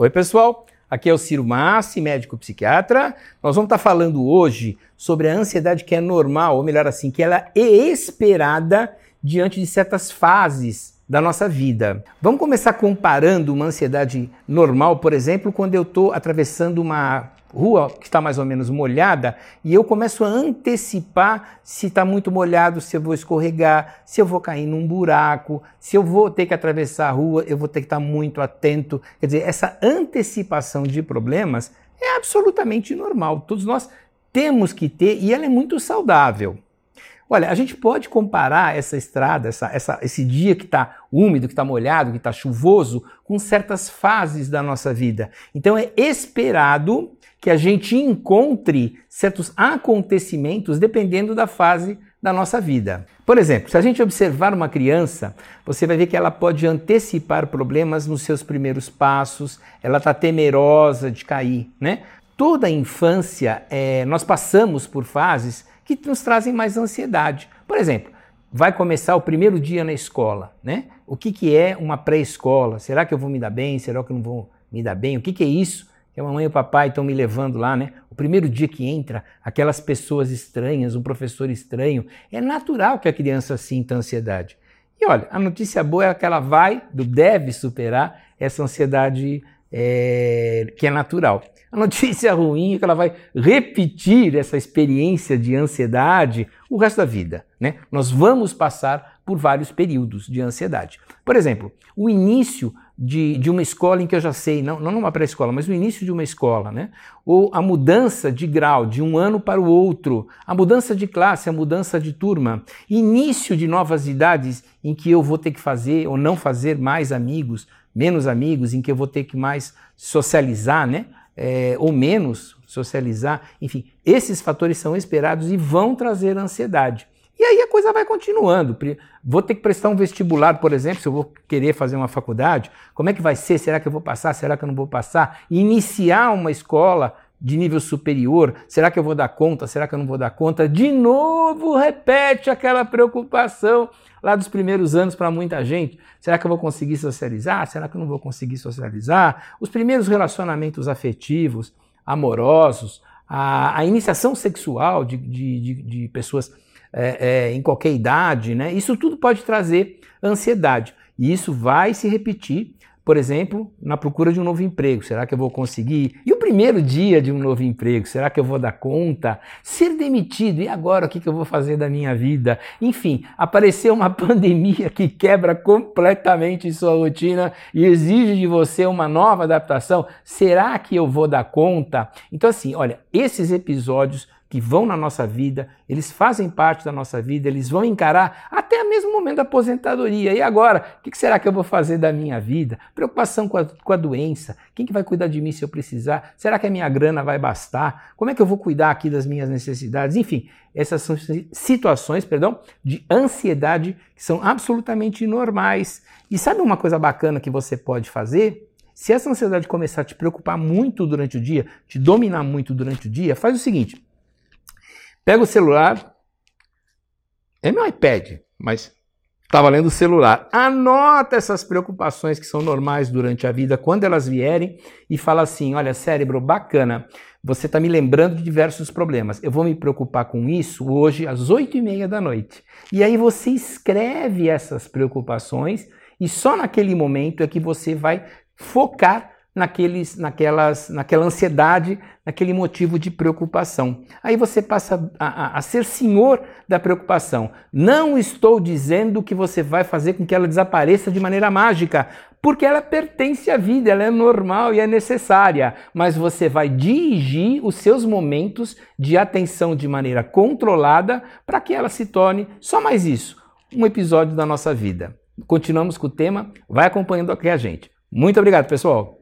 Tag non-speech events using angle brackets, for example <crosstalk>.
Oi, pessoal. Aqui é o Ciro Massi, médico psiquiatra. Nós vamos estar falando hoje sobre a ansiedade que é normal, ou melhor assim, que ela é esperada diante de certas fases da nossa vida. Vamos começar comparando uma ansiedade normal, por exemplo, quando eu estou atravessando uma rua que está mais ou menos molhada e eu começo a antecipar se está muito molhado, se eu vou escorregar, se eu vou cair num buraco, se eu vou ter que atravessar a rua, eu vou ter que estar muito atento. Quer dizer, essa antecipação de problemas é absolutamente normal. Todos nós temos que ter e ela é muito saudável. Olha, a gente pode comparar essa estrada, essa, essa, esse dia que está úmido, que está molhado, que está chuvoso, com certas fases da nossa vida. Então é esperado que a gente encontre certos acontecimentos dependendo da fase da nossa vida. Por exemplo, se a gente observar uma criança, você vai ver que ela pode antecipar problemas nos seus primeiros passos, ela está temerosa de cair, né? Toda a infância, é, nós passamos por fases que nos trazem mais ansiedade. Por exemplo, vai começar o primeiro dia na escola, né? O que, que é uma pré-escola? Será que eu vou me dar bem? Será que eu não vou me dar bem? O que, que é isso? que a mamãe e o papai estão me levando lá, né? O primeiro dia que entra, aquelas pessoas estranhas, um professor estranho, é natural que a criança sinta ansiedade. E olha, a notícia boa é que ela vai, deve superar essa ansiedade é, que é natural. A notícia ruim é que ela vai repetir essa experiência de ansiedade o resto da vida. Né? Nós vamos passar por vários períodos de ansiedade. Por exemplo, o início de, de uma escola em que eu já sei, não, não uma pré-escola, mas o início de uma escola, né? ou a mudança de grau de um ano para o outro, a mudança de classe, a mudança de turma, início de novas idades em que eu vou ter que fazer ou não fazer mais amigos, menos amigos, em que eu vou ter que mais socializar, né? É, ou menos socializar, enfim, esses fatores são esperados e vão trazer ansiedade. E aí a coisa vai continuando. Vou ter que prestar um vestibular, por exemplo, se eu vou querer fazer uma faculdade. Como é que vai ser? Será que eu vou passar? Será que eu não vou passar? Iniciar uma escola de nível superior, será que eu vou dar conta? Será que eu não vou dar conta? De novo repete aquela preocupação lá dos primeiros anos para muita gente. Será que eu vou conseguir socializar? Será que eu não vou conseguir socializar? Os primeiros relacionamentos afetivos, amorosos, a, a iniciação sexual de, de, de, de pessoas é, é, em qualquer idade, né? Isso tudo pode trazer ansiedade. E isso vai se repetir por exemplo, na procura de um novo emprego. Será que eu vou conseguir? E o primeiro dia de um novo emprego? Será que eu vou dar conta? Ser demitido? E agora o que eu vou fazer da minha vida? Enfim, apareceu uma <laughs> pandemia que quebra completamente sua rotina e exige de você uma nova adaptação. Será que eu vou dar conta? Então, assim, olha, esses episódios que vão na nossa vida, eles fazem parte da nossa vida, eles vão encarar até mesmo momento da aposentadoria. E agora, o que será que eu vou fazer da minha vida? Preocupação com a, com a doença, quem que vai cuidar de mim se eu precisar? Será que a minha grana vai bastar? Como é que eu vou cuidar aqui das minhas necessidades? Enfim, essas são situações, perdão, de ansiedade que são absolutamente normais. E sabe uma coisa bacana que você pode fazer? Se essa ansiedade começar a te preocupar muito durante o dia, te dominar muito durante o dia, faz o seguinte: Pega o celular, é meu iPad, mas estava lendo o celular. Anota essas preocupações que são normais durante a vida, quando elas vierem, e fala assim: olha, cérebro, bacana, você está me lembrando de diversos problemas. Eu vou me preocupar com isso hoje às oito e meia da noite. E aí você escreve essas preocupações, e só naquele momento é que você vai focar naqueles, naquelas, naquela ansiedade, naquele motivo de preocupação. Aí você passa a, a, a, ser senhor da preocupação. Não estou dizendo que você vai fazer com que ela desapareça de maneira mágica, porque ela pertence à vida, ela é normal e é necessária, mas você vai dirigir os seus momentos de atenção de maneira controlada para que ela se torne só mais isso, um episódio da nossa vida. Continuamos com o tema, vai acompanhando aqui a gente. Muito obrigado, pessoal.